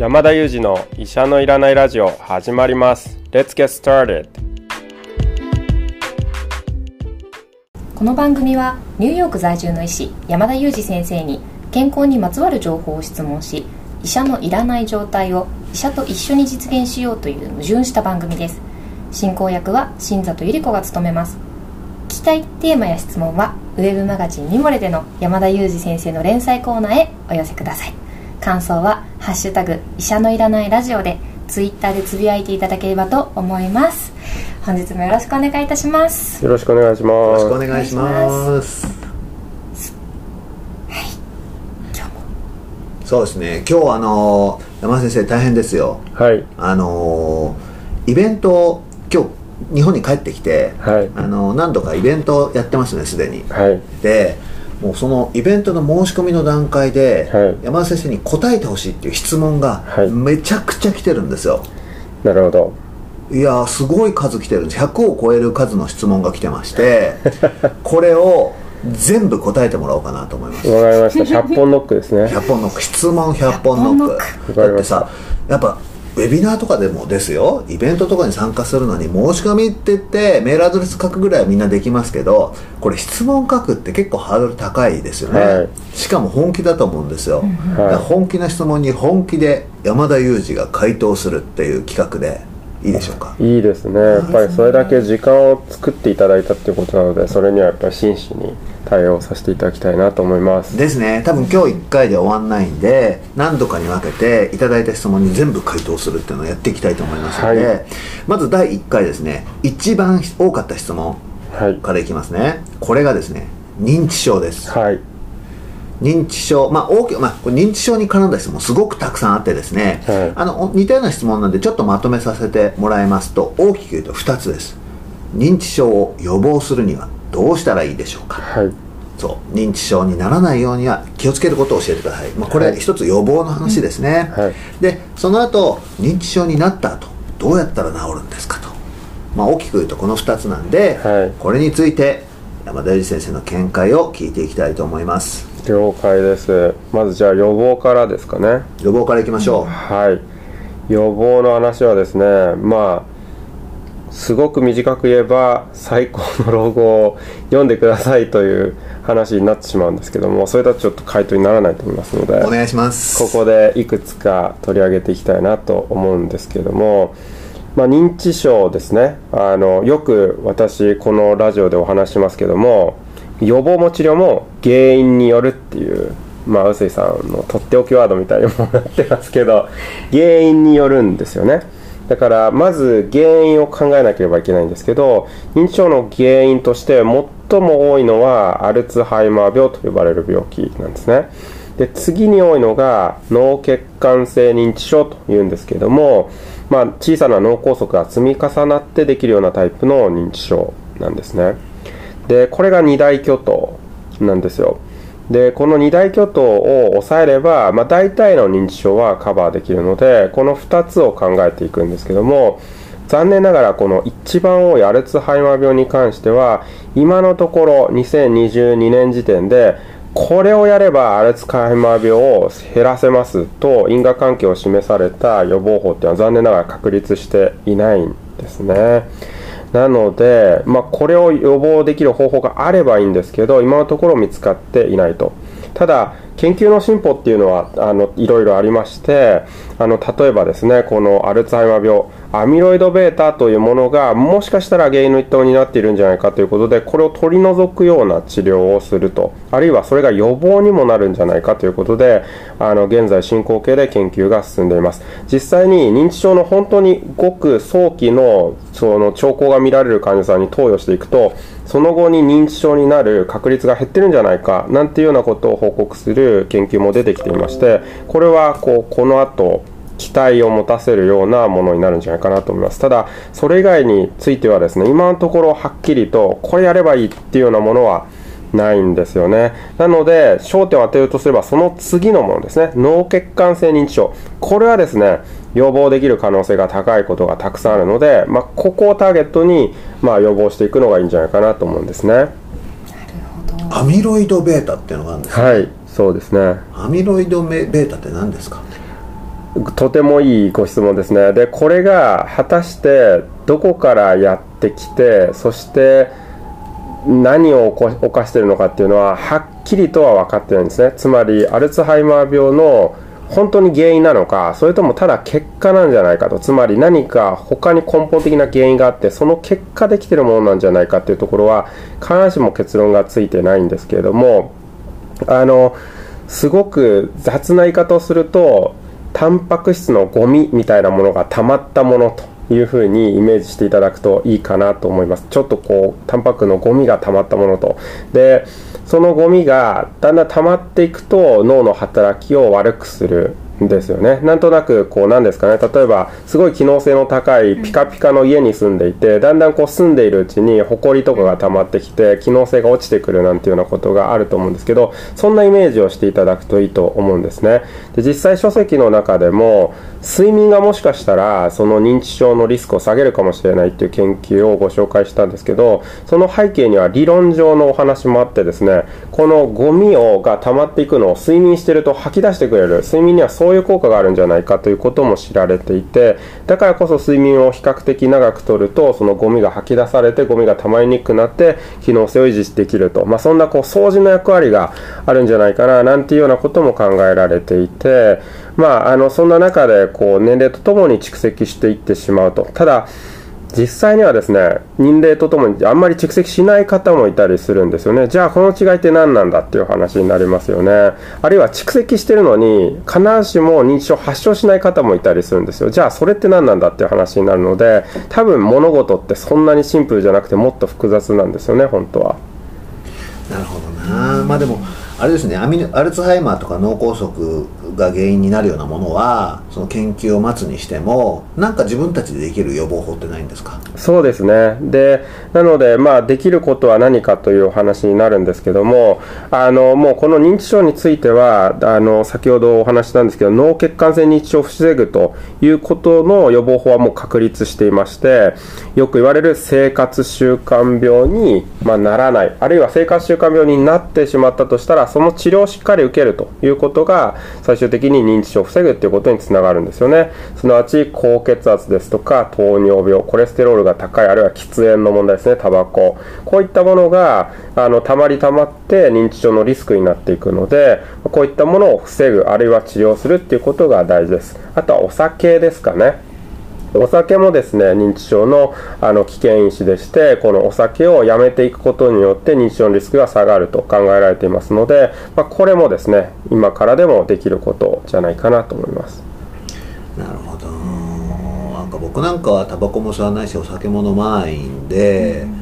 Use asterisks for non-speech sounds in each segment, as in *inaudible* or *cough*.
山田裕二の医者のいらないラジオ始まります。Let's get started. この番組はニューヨーク在住の医師山田裕二先生に健康にまつわる情報を質問し医者のいらない状態を医者と一緒に実現しようという矛盾した番組です。進行役は新里百合子が務めます。聞きたいテーマや質問はウェブマガジンミモレでの山田裕二先生の連載コーナーへお寄せください。感想は「ハッシュタグ医者のいらないラジオ」でツイッターでつぶやいていただければと思います本日もよろしくお願いいたしますよろしくお願いしまよろしくおす願いします。今日もそうですね。今日あの山田先生大変ですよ。はいあのイベント今日日本に帰ってきて、はいあの何度かイベントやってますねすでに。はいで、もうそのイベントの申し込みの段階で、はい。山田先生に答えてほしいっていう質問がはい。めちゃくちゃ来てるんですよ。なるほど。いやーすごい数来てるんです。100を超える数の質問が来てまして *laughs* これを全部答えてもらおうかなと思います。わかりました。100本ノックですね。100本ノック。質問100本ノック。だってさやっぱウェビナーとかでもですよ。イベントとかに参加するのに申し込みって言ってメールアドレス書くぐらいはみんなできますけどこれ質問書くって結構ハードル高いですよね、はい。しかも本気だと思うんですよ、はい。本気な質問に本気で山田裕二が回答するっていう企画でいいでしょうか？いいですね。やっぱりそれだけ時間を作っていただいたっていうことなのでそれにはやっぱり真摯に対応させていただきたいなと思います。ですね。多分今日1回で終わんないんで何度かに分けていただいた質問に全部回答するっていうのをやっていきたいと思いますので、はい。まず第1回ですね。一番多かった質問はいからいきますね。これがですね認知症です。はい認知症まあ大きまあ、認知症に絡んだ質問すごくたくさんあってですね、はい。あの似たような質問なんでちょっとまとめさせてもらいますと大きく言うと2つです。認知症を予防するにはどうしたらいいでしょうか。はい。そう。認知症にならないようには気をつけることを教えてください、まあ、これ一つ予防の話ですね、はい。でその後認知症になった後どうやったら治るんですかと、まあ、大きく言うとこの2つなんで、はい。これについて山田裕二先生の見解を聞いていきたいと思います了解です。まずじゃあ予防からですかね。予防からいきましょう、はい。予防の話はですねまあすごく短く言えば最高の老後を読んでくださいという話になってしまうんですけどもそれだとちょっと回答にならないと思いますのでお願いします。ここでいくつか取り上げていきたいなと思うんですけども、まあ、認知症ですね。あのよく私このラジオでお話しますけども予防も治療も原因によるっていうまあ臼井さんのとっておきワードみたいにもなってますけど *laughs* 原因によるんですよね。だからまず原因を考えなければいけないんですけど認知症の原因として最も多いのはアルツハイマー病と呼ばれる病気なんですね。で次に多いのが脳血管性認知症というんですけども、まあ、小さな脳梗塞が積み重なってできるようなタイプの認知症なんですね。でこれが二大巨頭なんですよでこの二大巨頭を抑えれば、まあ、大体の認知症はカバーできるのでこの2つを考えていくんですけども残念ながらこの一番多いアルツハイマー病に関しては今のところ2022年時点でこれをやればアルツハイマー病を減らせますと因果関係を示された予防法っていうのは残念ながら確立していないんですね。なので、まあ、これを予防できる方法があればいいんですけど今のところ見つかっていないと。ただ研究の進歩っていうのはあのいろいろありましてあの例えばですねこのアルツハイマー病アミロイド β というものがもしかしたら原因の一端を担っているんじゃないかということでこれを取り除くような治療をすると。あるいはそれが予防にもなるんじゃないかということであの現在進行形で研究が進んでいます。実際に認知症の本当にごく早期のその兆候が見られる患者さんに投与していくとその後に認知症になる確率が減ってるんじゃないかなんていうようなことを報告する研究も出てきていましてこれはこうこの後期待を持たせるようなものになるんじゃないかなと思います。ただそれ以外についてはですね今のところはっきりとこれやればいいっていうようなものはないんですよね。なので焦点を当てるとすればその次のものですね。脳血管性認知症。これはですね予防できる可能性が高いことがたくさんあるので、まあ、ここをターゲットに、まあ、予防していくのがいいんじゃないかなと思うんですね。なるほど。アミロイド β っていうのがあるんですよはいそうですね。アミロイド β って何ですか？とてもいいご質問ですね。でこれが果たしてどこからやってきてそして何を犯しているのかっていうのははっきりとは分かってないんですね。つまりアルツハイマー病の本当に原因なのかそれともただ結果なんじゃないかと。つまり何か他に根本的な原因があってその結果できてるものなんじゃないかっていうところは必ずしも結論がついてないんですけれどもあのすごく雑な言い方をするとタンパク質のゴミみたいなものが溜まったものというふうにイメージしていただくといいかなと思います。ちょっとこうタンパクのゴミが溜まったものと。でそのゴミがだんだん溜まっていくと脳の働きを悪くするですよね。なんとなくこうなんですかね。例えばすごい機能性の高いピカピカの家に住んでいてだんだんこう住んでいるうちにホコリとかが溜まってきて機能性が落ちてくるなんていうようなことがあると思うんですけどそんなイメージをしていただくといいと思うんですね。で実際書籍の中でも睡眠がもしかしたらその認知症のリスクを下げるかもしれないっていう研究をご紹介したんですけどその背景には理論上のお話もあってですねこのゴミをが溜まっていくのを睡眠してると吐き出してくれる。睡眠にはそういう効果があるんじゃないかということも知られていてだからこそ睡眠を比較的長くとるとそのゴミが吐き出されてゴミが溜まりにくくなって機能性を維持できると、まあ、そんなこう掃除の役割があるんじゃないかななんていうようなことも考えられていてまあ、あのそんな中でこう年齢とともに蓄積していってしまうと。ただ実際にはですね年齢とともにあんまり蓄積しない方もいたりするんですよね。じゃあこの違いって何なんだっていう話になりますよね。あるいは蓄積してるのに必ずしも認知症発症しない方もいたりするんですよ。じゃあそれって何なんだっていう話になるので多分物事ってそんなにシンプルじゃなくてもっと複雑なんですよね本当は。なるほどな。まあでもあれですねアミアルツハイマーとか脳梗塞が原因になるようなものはその研究を待つにしてもなんか自分たちでできる予防法ってないんですか？そうですね。でなのでまあできることは何かというお話になるんですけどもあのもうこの認知症についてはあの先ほどお話したんですけど脳血管性認知症を防ぐということの予防法はもう確立していましてよく言われる生活習慣病に、まあ、ならない。あるいは生活習慣病になってしまったとしたらその治療をしっかり受けるということが最終的に認知症を防ぐっていうことにつながるんですよね。すなわち高血圧ですとか糖尿病コレステロールが高いあるいは喫煙の問題ですねタバコ。こういったものがあのたまりたまって認知症のリスクになっていくのでこういったものを防ぐあるいは治療するっていうことが大事です。あとはお酒ですかね。お酒もですね認知症のあの危険因子でしてこのお酒をやめていくことによって認知症のリスクが下がると考えられていますので、まあ、これもですね今からでもできることじゃないかなと思います。なるほど。なんか僕なんかはタバコも吸わないしお酒も飲まないんで、うん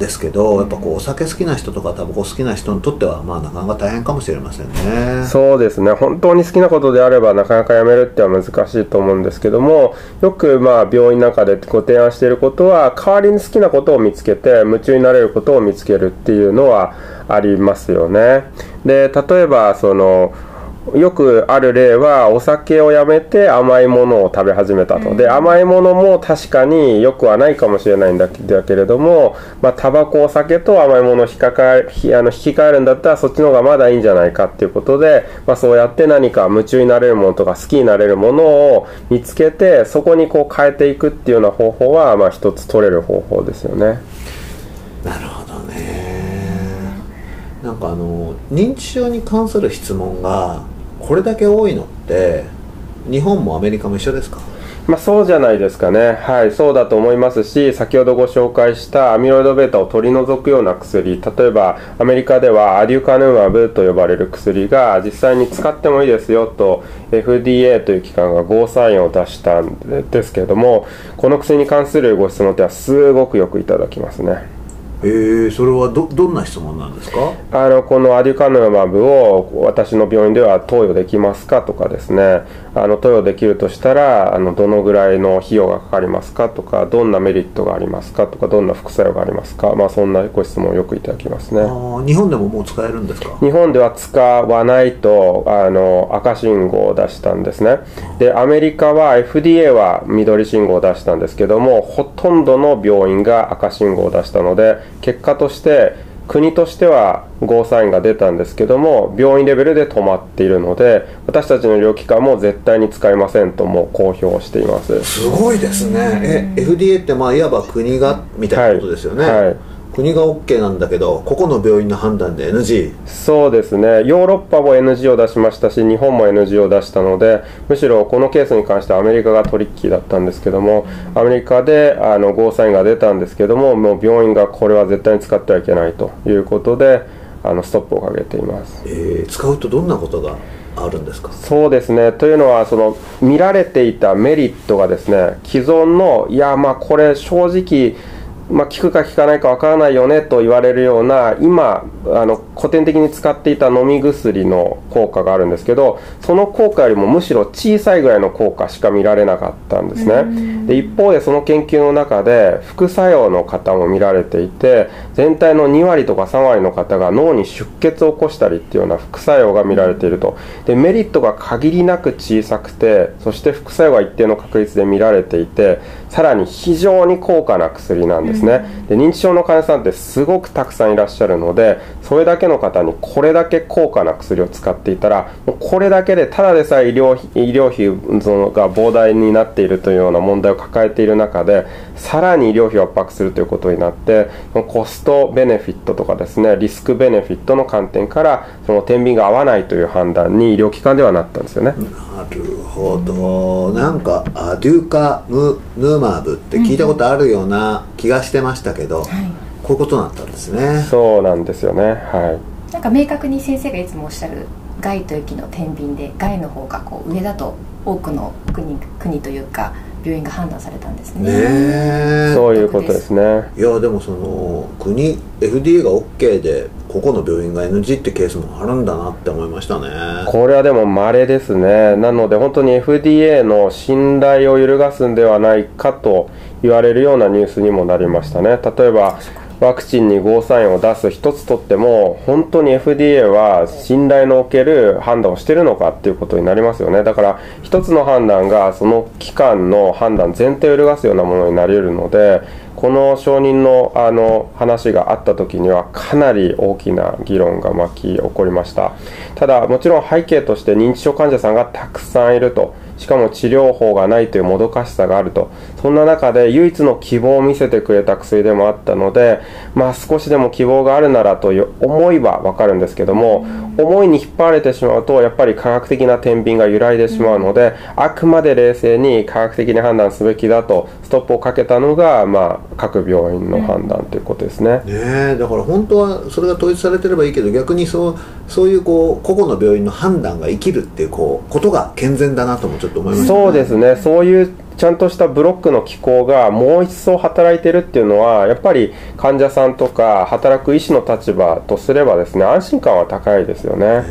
ですけどやっぱこうお酒好きな人とかタバコ好きな人にとってはまあなかなか大変かもしれませんね。そうですね。本当に好きなことであればなかなかやめるっては難しいと思うんですけどもよくまあ病院の中でご提案していることは代わりに好きなことを見つけて夢中になれることを見つけるっていうのはありますよね。で例えばそのよくある例はお酒をやめて甘いものを食べ始めたと、で甘いものも確かによくはないかもしれないんだけれども、まあ、タバコお酒と甘いものを引き換えあの引き換えるんだったらそっちの方がまだいいんじゃないかっていうことで、まあ、そうやって何か夢中になれるものとか好きになれるものを見つけてそこにこう変えていくっていうような方法は、まあ、一つ取れる方法ですよね。なるほどね。なんかあの認知症に関する質問がこれだけ多いのって日本もアメリカも一緒ですか？まあ、そうじゃないですかね、はい、そうだと思いますし、先ほどご紹介したアミロイド β を取り除くような薬、例えばアメリカではアデュカヌマブと呼ばれる薬が実際に使ってもいいですよと FDA という機関がゴーサインを出したんですけれども、この薬に関するご質問ではすごくよくいただきますね。えー、それはどどんな質問なんですか？あのこのアデュカヌマブを私の病院では投与できますかとかですね。あの投与できるとしたらあのどのぐらいの費用がかかりますかとかどんなメリットがありますかとかどんな副作用がありますか、まあ、そんなご質問をよくいただきますね。日本でももう使えるんですか？日本では使わないとあの赤信号を出したんですね。でアメリカは FDA は緑信号を出したんですけどもほとんどの病院が赤信号を出したので結果として国としてはゴーサインが出たんですけども病院レベルで止まっているので私たちの医療機関も絶対に使いませんとも公表しています。すごいですね。え FDA ってまあいわば国がみたいなことですよね、はい。はい国が OK なんだけど個々の病院の判断で NG そうですね。ヨーロッパも NG を出しましたし日本も NG を出したのでむしろこのケースに関してはアメリカがトリッキーだったんですけどもアメリカであのゴーサインが出たんですけどももう病院がこれは絶対に使ってはいけないということであのストップをかけています。えー使うとどんなことがあるんですか？そうですね。というのはその見られていたメリットがですね既存のいやまあこれ正直まあ、効くか効かないかわからないよねと言われるような今あの古典的に使っていた飲み薬の効果があるんですけどその効果よりもむしろ小さいぐらいの効果しか見られなかったんですね。で一方でその研究の中で副作用の方も見られていて全体の2割とか3割の方が脳に出血を起こしたりっていうような副作用が見られていると。でメリットが限りなく小さくてそして副作用が一定の確率で見られていてさらに非常に高価な薬なんですね、で認知症の患者さんってすごくたくさんいらっしゃるのでそれだけの方にこれだけ高価な薬を使っていたらもうこれだけでただでさえ医療費医療費そのが膨大になっているというような問題を抱えている中でさらに医療費を圧迫するということになってコストベネフィットとかですねリスクベネフィットの観点からその天秤が合わないという判断に医療機関ではなったんですよね。なるほど。なんかアデュカムヌーマーブって聞いたことあるような気がしてましたけど、こういうことだったんですね。そうなんですよね。はい。なんか明確に先生がいつもおっしゃる害と疫の天秤で害の方がこう上だと多くの国国というか病院が判断されたんですねねえそういうことですね。いやでもその国 FDA が OK で個々の病院が NG ってケースもあるんだなって思いましたねこれはでも稀ですね。なので本当に FDA の信頼を揺るがすんではないかと言われるようなニュースにもなりましたね。例えばワクチンにゴーサインを出す一つとっても本当に FDA は信頼のおける判断をしているのかっていうことになりますよね。だから一つの判断がその機関の判断全体を揺るがすようなものになり得るのでこの承認のあの話があった時にはかなり大きな議論が巻き起こりました。ただもちろん背景として認知症患者さんがたくさんいると。しかも治療法がないというもどかしさがあるとそんな中で唯一の希望を見せてくれた薬でもあったのでまあ少しでも希望があるならという思いはわかるんですけども思いに引っ張られてしまうとやっぱり科学的な天秤が揺らいでしまうのであくまで冷静に科学的に判断すべきだとストップをかけたのがまあ各病院の判断ということですね。ねだから本当はそれが統一されてればいいけど逆にそうそういうこう個々の病院の判断が生きるっていうこうことが健全だなともちょっと思いましたそうですね。そういうちゃんとしたブロックの機構がもう一層働いてるっていうのはやっぱり患者さんとか働く医師の立場とすればですね安心感は高いですよね。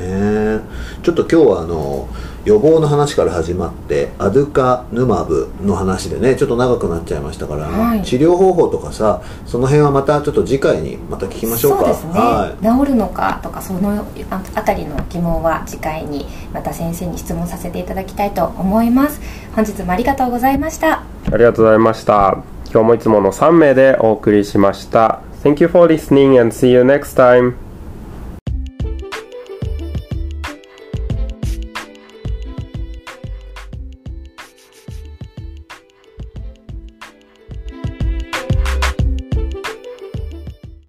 ちょっと今日はあの予防の話から始まってアドゥカヌマブの話でねちょっと長くなっちゃいましたから、はい治療方法とかさその辺はまたちょっと次回にまた聞きましょうかそうですね、は治るのかとかそのああたりの疑問は次回にまた先生に質問させていただきたいと思います本日もありがとうございましたありがとうございました。今日もいつもの3名でお送りしました。Thank you for listening and see you next time.